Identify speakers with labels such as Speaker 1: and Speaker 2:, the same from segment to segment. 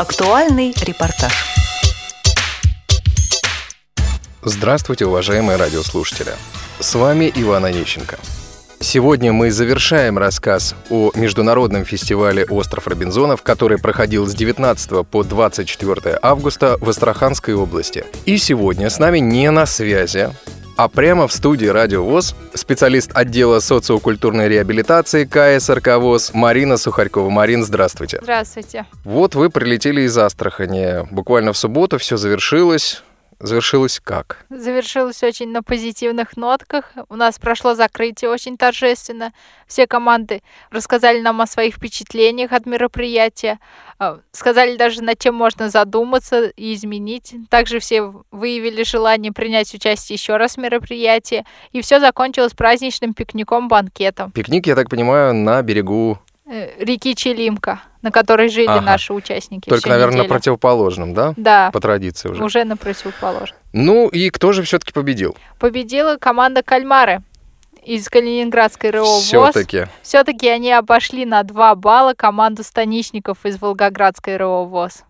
Speaker 1: Актуальный репортаж.
Speaker 2: Здравствуйте, уважаемые радиослушатели. С вами Иван Онищенко. Сегодня мы завершаем рассказ о международном фестивале «Остров Робинзонов», который проходил с 19 по 24 августа в Астраханской области. И сегодня с нами не на связи, а прямо в студии «Радио ВОЗ» специалист отдела социокультурной реабилитации КСРК ВОЗ Марина Сухарькова. Марин, здравствуйте.
Speaker 3: Здравствуйте.
Speaker 2: Вот вы прилетели из Астрахани. Буквально в субботу все завершилось. Завершилось как?
Speaker 3: Завершилось очень на позитивных нотках. У нас прошло закрытие очень торжественно. Все команды рассказали нам о своих впечатлениях от мероприятия. А, сказали даже, над чем можно задуматься и изменить. Также все выявили желание принять участие еще раз в мероприятии. И все закончилось праздничным пикником-банкетом.
Speaker 2: Пикник, я так понимаю, на берегу
Speaker 3: Э, реки Челимка, на которой жили ага. наши участники.
Speaker 2: Только, наверное, неделю. на противоположном, да?
Speaker 3: Да.
Speaker 2: По традиции уже.
Speaker 3: Уже на противоположном.
Speaker 2: Ну и кто же все-таки победил?
Speaker 3: Победила команда Кальмары из Калининградской РО ВОЗ.
Speaker 2: Все-таки.
Speaker 3: Все-таки они обошли на два балла команду станичников из Волгоградской РО ВОЗ.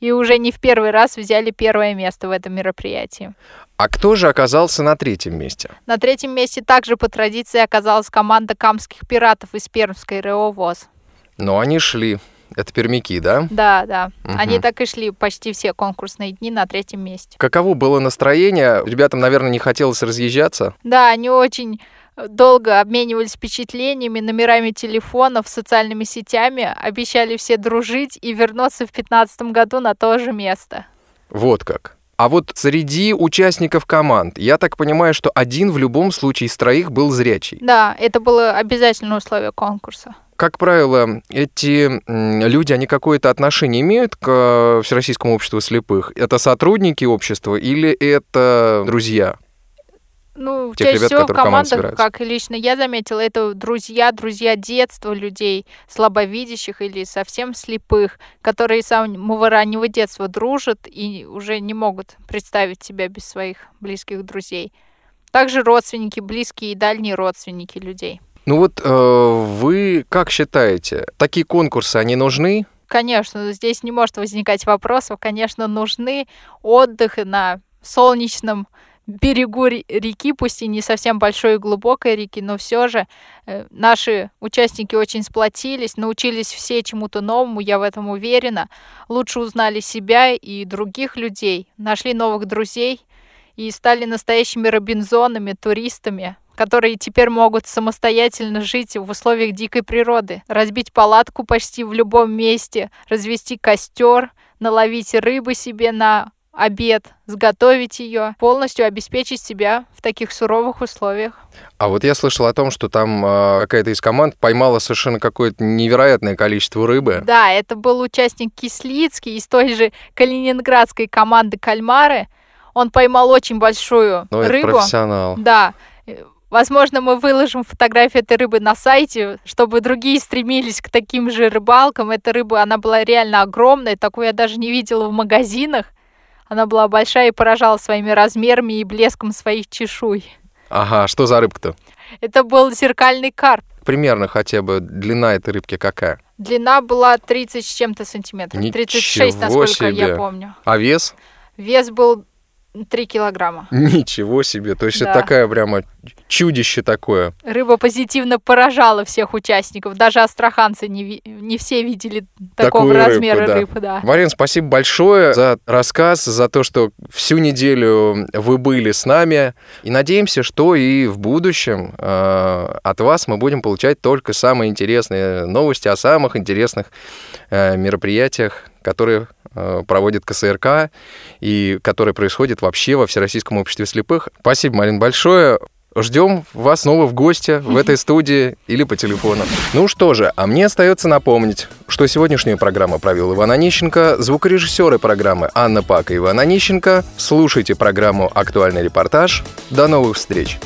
Speaker 3: И уже не в первый раз взяли первое место в этом мероприятии.
Speaker 2: А кто же оказался на третьем месте?
Speaker 3: На третьем месте также по традиции оказалась команда камских пиратов из Пермской РО ВОЗ.
Speaker 2: Но они шли. Это пермяки, да?
Speaker 3: Да, да. Угу. Они так и шли почти все конкурсные дни на третьем месте.
Speaker 2: Каково было настроение? Ребятам, наверное, не хотелось разъезжаться?
Speaker 3: Да, они очень долго обменивались впечатлениями, номерами телефонов, социальными сетями, обещали все дружить и вернуться в 2015 году на то же место.
Speaker 2: Вот как. А вот среди участников команд, я так понимаю, что один в любом случае из троих был зрячий.
Speaker 3: Да, это было обязательное условие конкурса.
Speaker 2: Как правило, эти люди, они какое-то отношение имеют к э, Всероссийскому обществу слепых? Это сотрудники общества или это друзья?
Speaker 3: Ну, Тех чаще ребят, всего в командах, как и лично я заметила, это друзья, друзья детства людей, слабовидящих или совсем слепых, которые с самого раннего детства дружат и уже не могут представить себя без своих близких друзей. Также родственники, близкие и дальние родственники людей.
Speaker 2: Ну вот э, вы как считаете, такие конкурсы, они нужны?
Speaker 3: Конечно, здесь не может возникать вопросов. Конечно, нужны отдых на солнечном берегу реки, пусть и не совсем большой и глубокой реки, но все же э, наши участники очень сплотились, научились все чему-то новому, я в этом уверена, лучше узнали себя и других людей, нашли новых друзей и стали настоящими робинзонами, туристами, которые теперь могут самостоятельно жить в условиях дикой природы, разбить палатку почти в любом месте, развести костер, наловить рыбы себе на обед, сготовить ее, полностью обеспечить себя в таких суровых условиях.
Speaker 2: А вот я слышал о том, что там э, какая-то из команд поймала совершенно какое-то невероятное количество рыбы.
Speaker 3: Да, это был участник Кислицкий из той же калининградской команды «Кальмары». Он поймал очень большую
Speaker 2: ну,
Speaker 3: рыбу.
Speaker 2: Это профессионал.
Speaker 3: Да. Возможно, мы выложим фотографию этой рыбы на сайте, чтобы другие стремились к таким же рыбалкам. Эта рыба, она была реально огромная, такую я даже не видела в магазинах. Она была большая и поражала своими размерами и блеском своих чешуй.
Speaker 2: Ага, что за рыбка-то?
Speaker 3: Это был зеркальный карп.
Speaker 2: Примерно хотя бы длина этой рыбки какая?
Speaker 3: Длина была 30 с чем-то сантиметров.
Speaker 2: Ничего
Speaker 3: 36, насколько
Speaker 2: себе.
Speaker 3: я помню.
Speaker 2: А вес?
Speaker 3: Вес был 3 килограмма.
Speaker 2: Ничего себе. То есть да. это такая прямо чудище такое.
Speaker 3: Рыба позитивно поражала всех участников. Даже астраханцы не, не все видели такого Такую размера рыбу, да. рыбы. Да.
Speaker 2: Марин, спасибо большое за рассказ, за то, что всю неделю вы были с нами. И надеемся, что и в будущем э, от вас мы будем получать только самые интересные новости о самых интересных э, мероприятиях, которые э, проводит КСРК и которые происходят вообще во Всероссийском обществе слепых. Спасибо, Марин, большое. Ждем вас снова в гости в этой студии или по телефону. Ну что же, а мне остается напомнить, что сегодняшнюю программу провел Иван Онищенко, звукорежиссеры программы Анна Пак и Иван Онищенко. Слушайте программу «Актуальный репортаж». До новых встреч!